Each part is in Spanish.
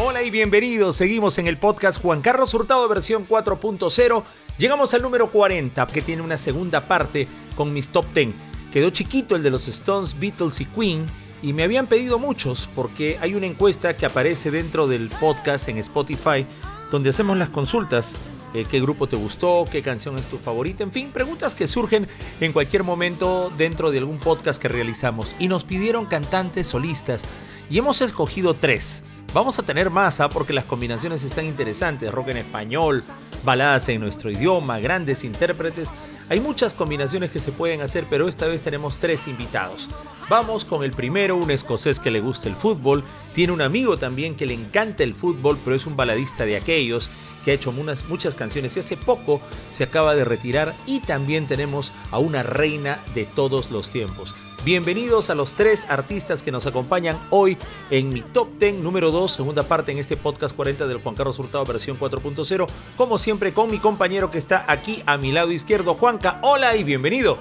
Hola y bienvenidos. Seguimos en el podcast Juan Carlos Hurtado versión 4.0. Llegamos al número 40 que tiene una segunda parte con mis top 10. Quedó chiquito el de los Stones, Beatles y Queen y me habían pedido muchos porque hay una encuesta que aparece dentro del podcast en Spotify donde hacemos las consultas. Eh, qué grupo te gustó, qué canción es tu favorita, en fin, preguntas que surgen en cualquier momento dentro de algún podcast que realizamos. Y nos pidieron cantantes solistas y hemos escogido tres. Vamos a tener masa ¿ah? porque las combinaciones están interesantes, rock en español, baladas en nuestro idioma, grandes intérpretes. Hay muchas combinaciones que se pueden hacer, pero esta vez tenemos tres invitados. Vamos con el primero, un escocés que le gusta el fútbol, tiene un amigo también que le encanta el fútbol, pero es un baladista de aquellos que ha hecho muchas canciones y hace poco se acaba de retirar y también tenemos a una reina de todos los tiempos. Bienvenidos a los tres artistas que nos acompañan hoy en mi Top 10 número 2, segunda parte en este podcast 40 del Juan Carlos Hurtado versión 4.0. Como siempre con mi compañero que está aquí a mi lado izquierdo, Juanca. Hola y bienvenido.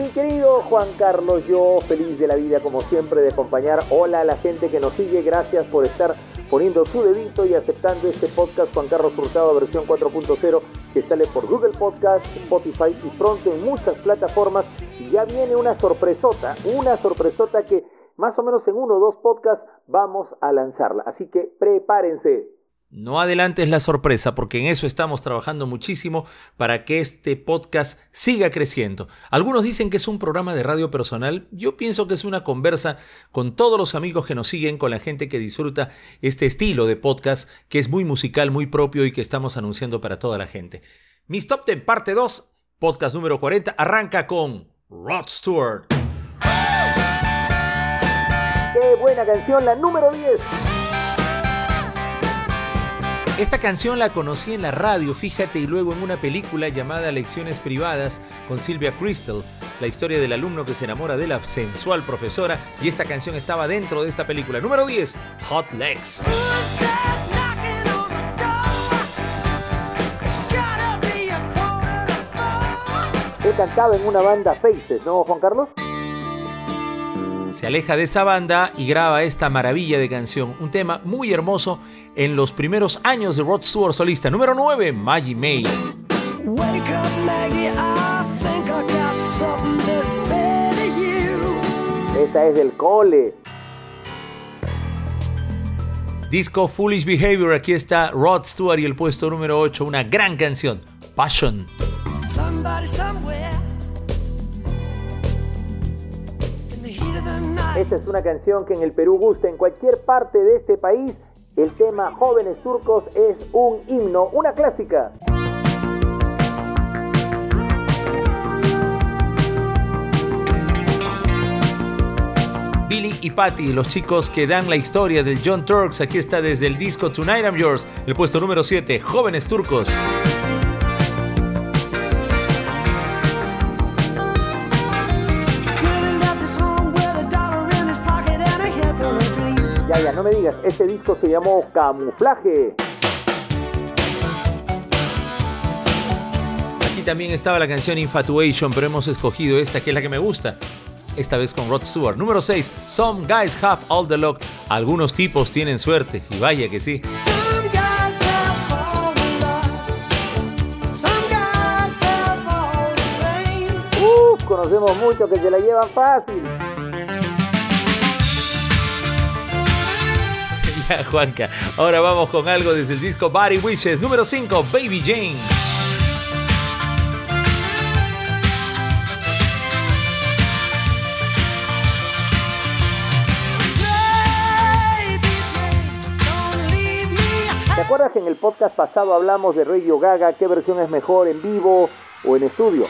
Mi querido Juan Carlos, yo feliz de la vida como siempre de acompañar. Hola a la gente que nos sigue, gracias por estar poniendo su dedito y aceptando este podcast Juan Carlos Hurtado versión 4.0 que sale por Google Podcast, Spotify y pronto en muchas plataformas. Y ya viene una sorpresota, una sorpresota que más o menos en uno o dos podcasts vamos a lanzarla. Así que prepárense. No adelantes la sorpresa porque en eso estamos trabajando muchísimo para que este podcast siga creciendo. Algunos dicen que es un programa de radio personal, yo pienso que es una conversa con todos los amigos que nos siguen, con la gente que disfruta este estilo de podcast que es muy musical, muy propio y que estamos anunciando para toda la gente. Mis Top Ten parte 2, podcast número 40, arranca con Rod Stewart. ¡Qué buena canción, la número 10! Esta canción la conocí en la radio, fíjate, y luego en una película llamada Lecciones Privadas con Silvia Crystal, la historia del alumno que se enamora de la sensual profesora, y esta canción estaba dentro de esta película. Número 10, Hot Legs. He cantado en una banda Faces, ¿no, Juan Carlos? se aleja de esa banda y graba esta maravilla de canción, un tema muy hermoso en los primeros años de Rod Stewart solista. Número 9, Maggie May. Esta es del cole. Disco Foolish Behavior, aquí está Rod Stewart y el puesto número 8, una gran canción, Passion. Esta es una canción que en el Perú gusta, en cualquier parte de este país. El tema Jóvenes Turcos es un himno, una clásica. Billy y Patty, los chicos que dan la historia del John Turks. Aquí está desde el disco Tonight I'm Yours, el puesto número 7, Jóvenes Turcos. Ya, no me digas, este disco se llamó Camuflaje. Aquí también estaba la canción Infatuation, pero hemos escogido esta que es la que me gusta. Esta vez con Rod Stewart. Número 6. Some guys have all the luck. Algunos tipos tienen suerte. Y vaya que sí. Uh, conocemos mucho que se la llevan fácil. Juanca. Ahora vamos con algo desde el disco Body Wishes, número 5, Baby Jane. ¿Te acuerdas que en el podcast pasado hablamos de Radio Gaga? ¿Qué versión es mejor, en vivo o en estudio?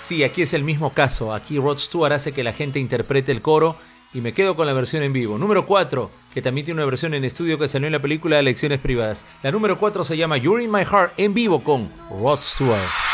Sí, aquí es el mismo caso. Aquí Rod Stewart hace que la gente interprete el coro y me quedo con la versión en vivo. Número 4, que también tiene una versión en estudio que salió en la película Lecciones Privadas. La número 4 se llama You're in My Heart en vivo con Rod Stewart.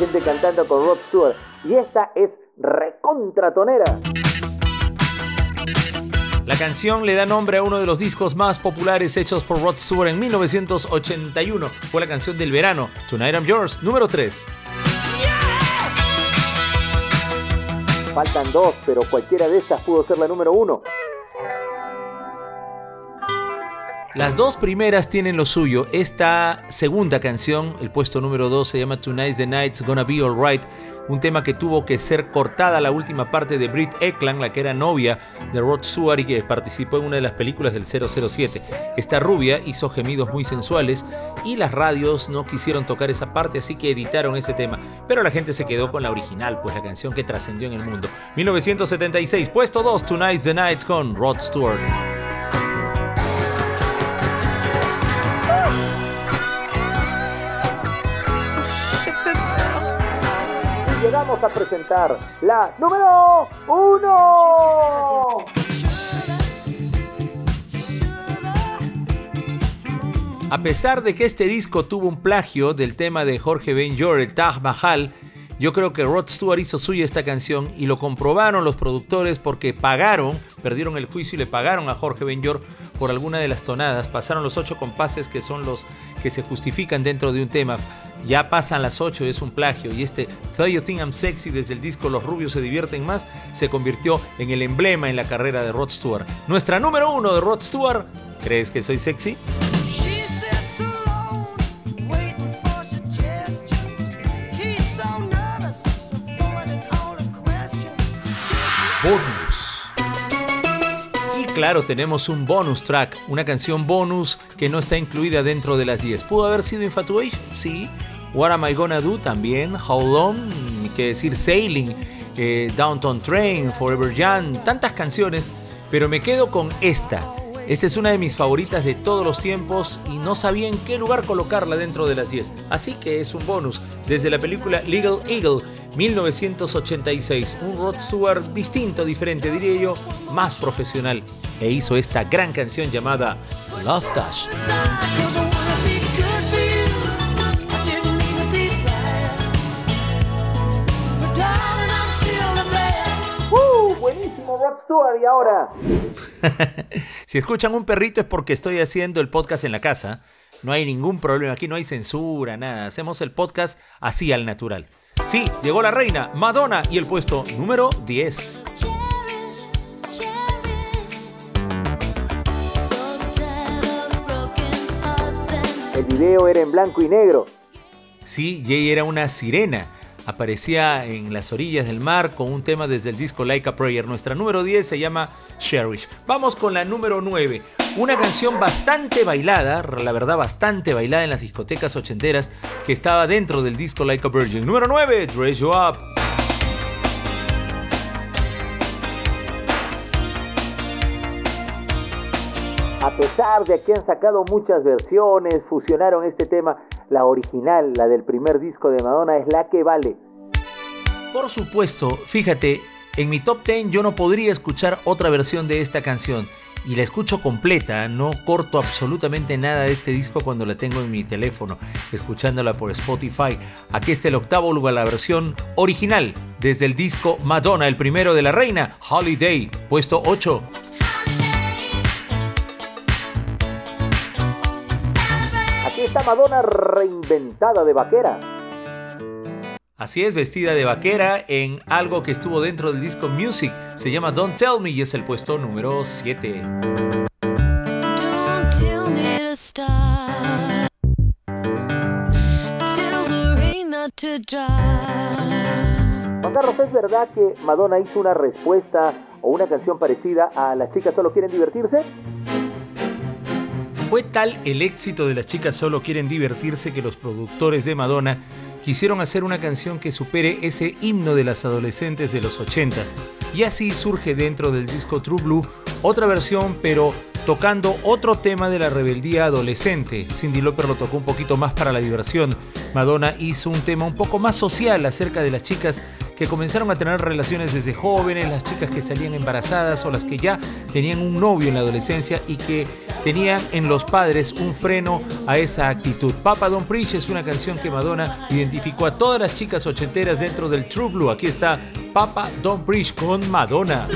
Gente cantando con Rod Stewart. Y esta es recontratonera. La canción le da nombre a uno de los discos más populares hechos por Rod Stewart en 1981. Fue la canción del verano, Tonight I'm Yours, número 3. Faltan dos, pero cualquiera de estas pudo ser la número uno. Las dos primeras tienen lo suyo. Esta segunda canción, el puesto número 2, se llama Tonight's the Night's Gonna Be Alright. Un tema que tuvo que ser cortada la última parte de Britt Ekland, la que era novia de Rod Stewart y que participó en una de las películas del 007. Esta rubia hizo gemidos muy sensuales y las radios no quisieron tocar esa parte, así que editaron ese tema. Pero la gente se quedó con la original, pues la canción que trascendió en el mundo. 1976, puesto 2, Tonight's the Nights con Rod Stewart. Llegamos a presentar la número uno. A pesar de que este disco tuvo un plagio del tema de Jorge Ben Jor, el Taj Mahal, yo creo que Rod Stewart hizo suya esta canción y lo comprobaron los productores porque pagaron, perdieron el juicio y le pagaron a Jorge Benjor por alguna de las tonadas. Pasaron los ocho compases que son los que se justifican dentro de un tema. Ya pasan las ocho, es un plagio. Y este Do You Think I'm Sexy desde el disco Los Rubios se divierten más se convirtió en el emblema en la carrera de Rod Stewart. Nuestra número uno de Rod Stewart. ¿Crees que soy sexy? Claro, tenemos un bonus track, una canción bonus que no está incluida dentro de las 10. ¿Pudo haber sido Infatuation? Sí. What Am I Gonna Do? También. How Long? Que decir Sailing, eh, Downtown Train, Forever Young, tantas canciones, pero me quedo con esta. Esta es una de mis favoritas de todos los tiempos y no sabía en qué lugar colocarla dentro de las 10. Así que es un bonus desde la película Legal Eagle 1986. Un Rod Stewart distinto, diferente, diría yo, más profesional. E hizo esta gran canción llamada Love Touch. ¡Uh! Buenísimo Rod Stewart y ahora. si escuchan un perrito es porque estoy haciendo el podcast en la casa. No hay ningún problema, aquí no hay censura, nada. Hacemos el podcast así al natural. Sí, llegó la reina, Madonna, y el puesto número 10. El video era en blanco y negro. Sí, Jay era una sirena. Aparecía en las orillas del mar con un tema desde el disco Like a Prayer. Nuestra número 10 se llama Cherish. Vamos con la número 9. Una canción bastante bailada, la verdad bastante bailada en las discotecas ochenteras, que estaba dentro del disco Like a Virgin. Número 9, Dress You Up. A pesar de que han sacado muchas versiones, fusionaron este tema, la original, la del primer disco de Madonna, es la que vale. Por supuesto, fíjate, en mi top 10 yo no podría escuchar otra versión de esta canción y la escucho completa, no corto absolutamente nada de este disco cuando la tengo en mi teléfono, escuchándola por Spotify. Aquí está el octavo lugar, la versión original, desde el disco Madonna, el primero de la reina, Holiday, puesto 8. Está Madonna reinventada de vaquera. Así es, vestida de vaquera en algo que estuvo dentro del disco Music. Se llama Don't Tell Me y es el puesto número 7. Juan Carlos, ¿es verdad que Madonna hizo una respuesta o una canción parecida a Las chicas solo quieren divertirse? Fue tal el éxito de Las chicas solo quieren divertirse que los productores de Madonna quisieron hacer una canción que supere ese himno de las adolescentes de los 80s. Y así surge dentro del disco True Blue otra versión, pero tocando otro tema de la rebeldía adolescente. Cindy Lauper lo tocó un poquito más para la diversión. Madonna hizo un tema un poco más social acerca de las chicas que comenzaron a tener relaciones desde jóvenes, las chicas que salían embarazadas o las que ya tenían un novio en la adolescencia y que tenían en los padres un freno a esa actitud. Papa Don't Preach es una canción que Madonna identificó a todas las chicas ochenteras dentro del True Blue. Aquí está Papa Don't Preach con Madonna.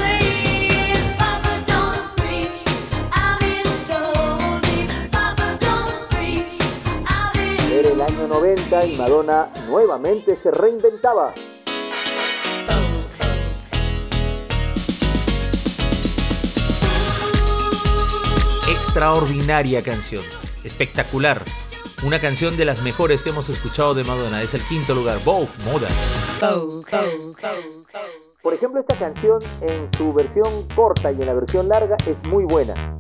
Era el año 90 y Madonna nuevamente se reinventaba. Extraordinaria canción, espectacular. Una canción de las mejores que hemos escuchado de Madonna. Es el quinto lugar, Vogue Moda. Por ejemplo, esta canción en su versión corta y en la versión larga es muy buena.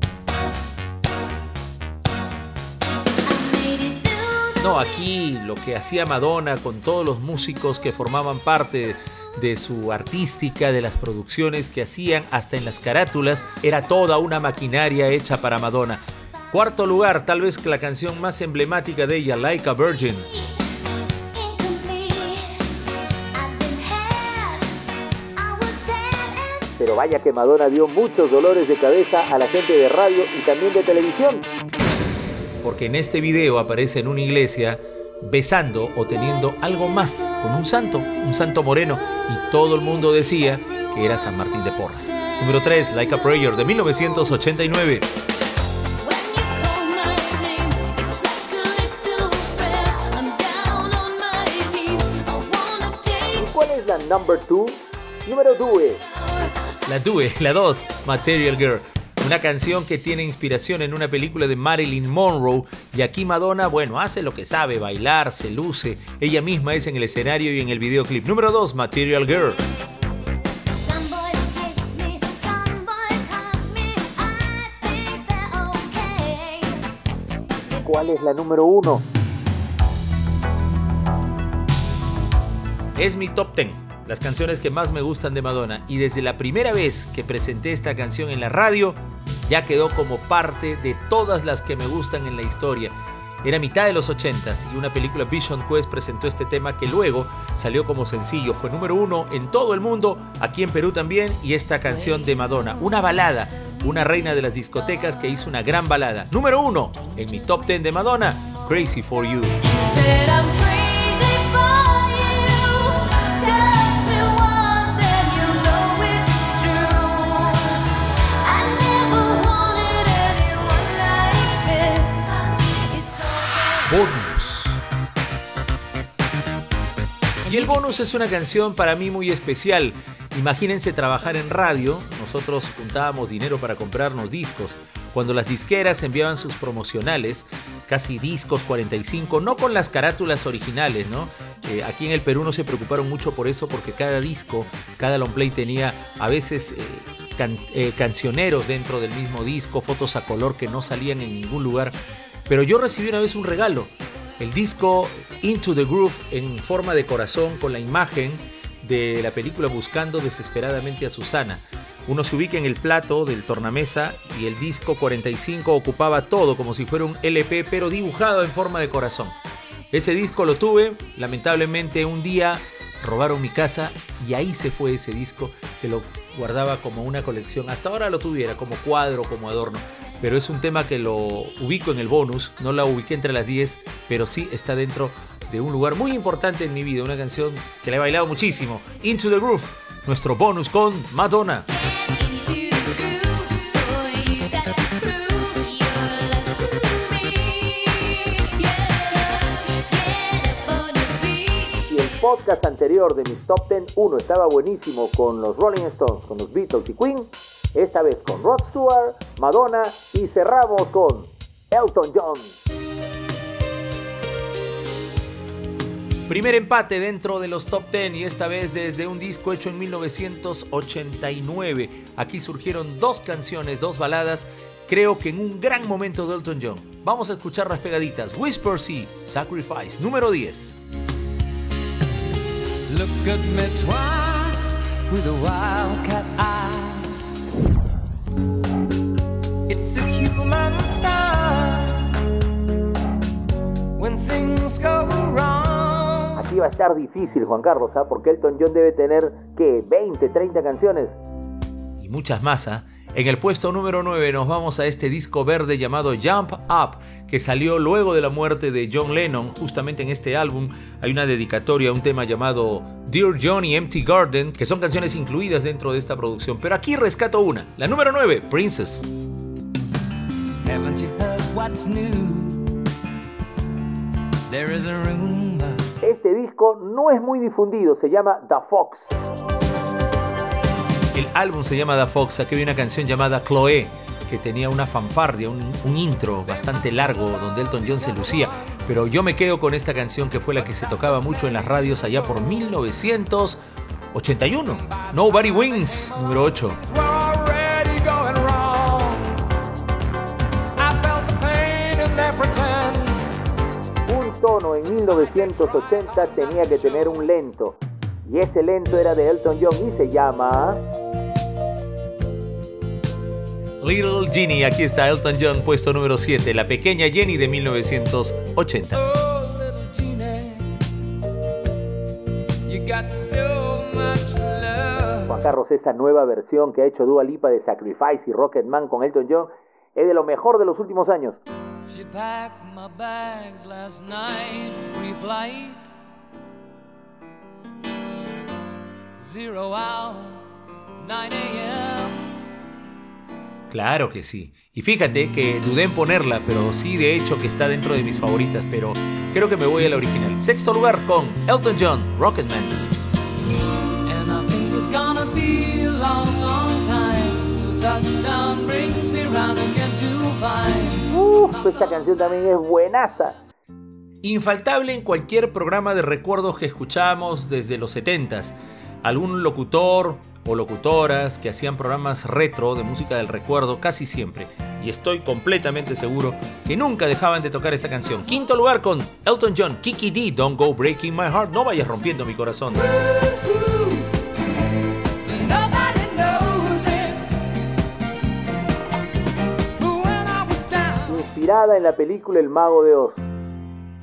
No, aquí lo que hacía Madonna con todos los músicos que formaban parte de su artística, de las producciones que hacían, hasta en las carátulas, era toda una maquinaria hecha para Madonna. Cuarto lugar, tal vez la canción más emblemática de ella, Like a Virgin. Pero vaya que Madonna dio muchos dolores de cabeza a la gente de radio y también de televisión. Porque en este video aparece en una iglesia besando o teniendo algo más con un santo, un santo moreno, y todo el mundo decía que era San Martín de Porras. Número 3, Like a Prayer de 1989. ¿Cuál es la number 2? Número 2. La 2, la 2, Material Girl. Una canción que tiene inspiración en una película de Marilyn Monroe y aquí Madonna, bueno, hace lo que sabe, bailar, se luce. Ella misma es en el escenario y en el videoclip. Número 2, Material Girl. ¿Cuál es la número 1? Es mi top 10 las canciones que más me gustan de Madonna y desde la primera vez que presenté esta canción en la radio ya quedó como parte de todas las que me gustan en la historia. Era mitad de los 80s y una película Vision Quest presentó este tema que luego salió como sencillo. Fue número uno en todo el mundo, aquí en Perú también, y esta canción de Madonna, una balada, una reina de las discotecas que hizo una gran balada. Número uno en mi top 10 de Madonna, Crazy for You. Bonus. Y el bonus es una canción para mí muy especial. Imagínense trabajar en radio, nosotros juntábamos dinero para comprarnos discos. Cuando las disqueras enviaban sus promocionales, casi discos 45, no con las carátulas originales, ¿no? Eh, aquí en el Perú no se preocuparon mucho por eso porque cada disco, cada long play tenía a veces eh, eh, cancioneros dentro del mismo disco, fotos a color que no salían en ningún lugar. Pero yo recibí una vez un regalo, el disco Into the Groove en forma de corazón con la imagen de la película Buscando desesperadamente a Susana. Uno se ubica en el plato del tornamesa y el disco 45 ocupaba todo como si fuera un LP pero dibujado en forma de corazón. Ese disco lo tuve, lamentablemente un día robaron mi casa y ahí se fue ese disco que lo guardaba como una colección. Hasta ahora lo tuviera como cuadro, como adorno pero es un tema que lo ubico en el bonus, no la ubiqué entre las 10, pero sí está dentro de un lugar muy importante en mi vida, una canción que la he bailado muchísimo, Into the Groove, nuestro bonus con Madonna. Si el podcast anterior de mis top 10, uno estaba buenísimo con los Rolling Stones, con los Beatles y Queen, esta vez con Rod Stewart, Madonna y cerramos con Elton John. Primer empate dentro de los top 10 y esta vez desde un disco hecho en 1989. Aquí surgieron dos canciones, dos baladas, creo que en un gran momento de Elton John. Vamos a escuchar las pegaditas. Whisper Sea, Sacrifice, número 10. Look at me twice with a wildcat Aquí va a estar difícil, Juan Carlos, ¿ah? porque Elton John debe tener, que 20, 30 canciones. Y muchas más, ¿ah? En el puesto número 9 nos vamos a este disco verde llamado Jump Up, que salió luego de la muerte de John Lennon. Justamente en este álbum hay una dedicatoria a un tema llamado Dear Johnny Empty Garden, que son canciones incluidas dentro de esta producción. Pero aquí rescato una, la número 9, Princess. Este disco no es muy difundido, se llama The Fox. El álbum se llama The Fox, aquí había una canción llamada Chloe, que tenía una fanfardia, un, un, intro bastante largo donde Elton John se lucía. Pero yo me quedo con esta canción que fue la que se tocaba mucho en las radios allá por 1981. Nobody Wins, número 8. Un tono en 1980 tenía que tener un lento. Y ese lento era de Elton John y se llama... Little Jenny, aquí está Elton John, puesto número 7, la pequeña Jenny de 1980. Juan Carlos, esa nueva versión que ha hecho Dua Lipa de Sacrifice y Rocketman con Elton John es de lo mejor de los últimos años. Claro que sí. Y fíjate que dudé en ponerla, pero sí de hecho que está dentro de mis favoritas, pero creo que me voy a la original. Sexto lugar con Elton John, Rocketman. Uf, esta canción también es buenaza. Infaltable en cualquier programa de recuerdos que escuchamos desde los 70s. Algún locutor o locutoras que hacían programas retro de música del recuerdo casi siempre. Y estoy completamente seguro que nunca dejaban de tocar esta canción. Quinto lugar con Elton John, Kiki D, Don't Go Breaking My Heart. No vayas rompiendo mi corazón. Inspirada en la película El Mago de Oz.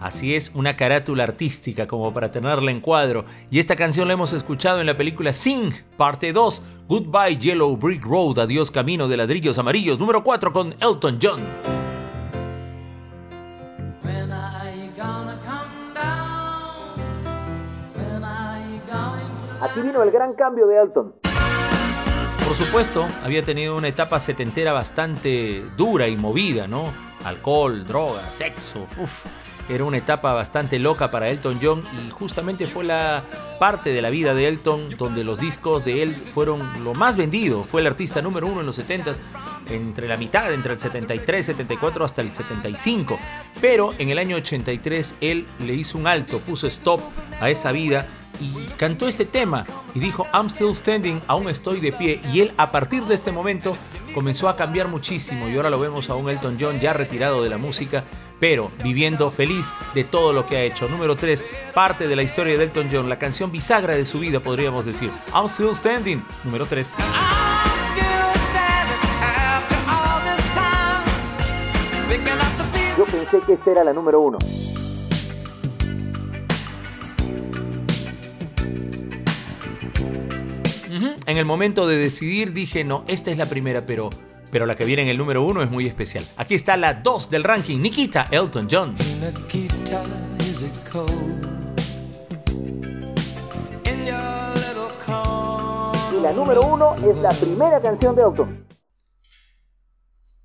Así es, una carátula artística como para tenerla en cuadro. Y esta canción la hemos escuchado en la película Sing, parte 2, Goodbye Yellow Brick Road, Adiós Camino de Ladrillos Amarillos, número 4 con Elton John. Aquí vino el gran cambio de Elton. Por supuesto, había tenido una etapa setentera bastante dura y movida, ¿no? Alcohol, droga, sexo, uff era una etapa bastante loca para Elton John y justamente fue la parte de la vida de Elton donde los discos de él fueron lo más vendido. Fue el artista número uno en los 70s, entre la mitad, entre el 73, 74 hasta el 75. Pero en el año 83 él le hizo un alto, puso stop a esa vida y cantó este tema y dijo I'm still standing, aún estoy de pie y él a partir de este momento comenzó a cambiar muchísimo y ahora lo vemos a un Elton John ya retirado de la música pero viviendo feliz de todo lo que ha hecho. Número 3, parte de la historia de Elton John, la canción bisagra de su vida, podríamos decir. I'm Still Standing, número 3. Yo pensé que esta era la número 1. En el momento de decidir dije, no, esta es la primera, pero pero la que viene en el número uno es muy especial. Aquí está la 2 del ranking, Nikita Elton John. Y la número uno es la primera canción de Elton.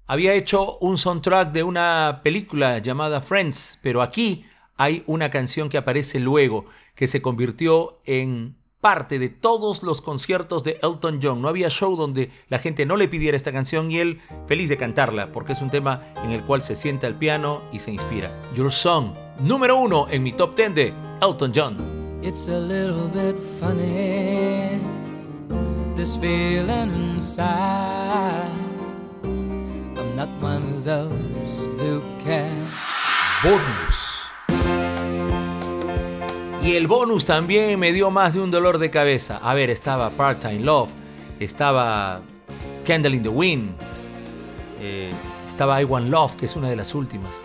Había hecho un soundtrack de una película llamada Friends, pero aquí hay una canción que aparece luego, que se convirtió en parte de todos los conciertos de Elton John. No había show donde la gente no le pidiera esta canción y él feliz de cantarla, porque es un tema en el cual se sienta al piano y se inspira. Your Song, número uno en mi top 10 de Elton John. It's a little bit funny, this feeling inside. I'm not one of those who can. Bonus. Y el bonus también me dio más de un dolor de cabeza. A ver, estaba Part-Time Love, estaba Candle in the Wind, eh, estaba I Want Love, que es una de las últimas.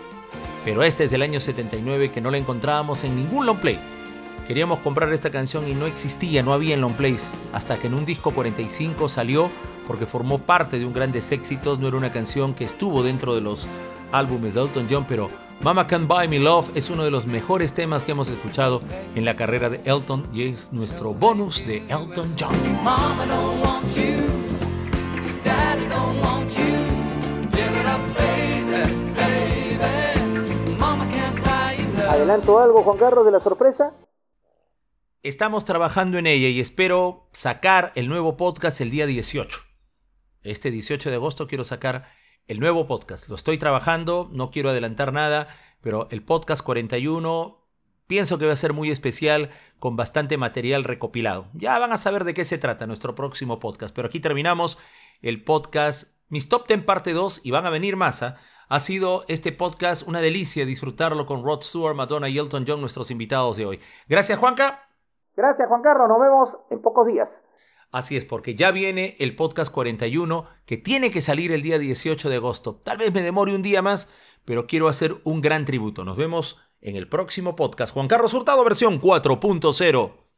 Pero este es del año 79 que no la encontrábamos en ningún long play. Queríamos comprar esta canción y no existía, no había en long plays. Hasta que en un disco 45 salió porque formó parte de un grandes éxitos, no era una canción que estuvo dentro de los álbumes de Elton John, pero Mama Can Buy Me Love es uno de los mejores temas que hemos escuchado en la carrera de Elton y es nuestro bonus de Elton John. ¿Adelanto algo, Juan Carlos, de la sorpresa? Estamos trabajando en ella y espero sacar el nuevo podcast el día 18. Este 18 de agosto quiero sacar el nuevo podcast. Lo estoy trabajando, no quiero adelantar nada, pero el podcast 41 pienso que va a ser muy especial con bastante material recopilado. Ya van a saber de qué se trata nuestro próximo podcast, pero aquí terminamos el podcast Mis Top 10 parte 2 y van a venir más. ¿ah? Ha sido este podcast una delicia disfrutarlo con Rod Stewart, Madonna y Elton John, nuestros invitados de hoy. Gracias, Juanca. Gracias, Juan Carlos. Nos vemos en pocos días. Así es, porque ya viene el podcast 41 que tiene que salir el día 18 de agosto. Tal vez me demore un día más, pero quiero hacer un gran tributo. Nos vemos en el próximo podcast. Juan Carlos Hurtado, versión 4.0.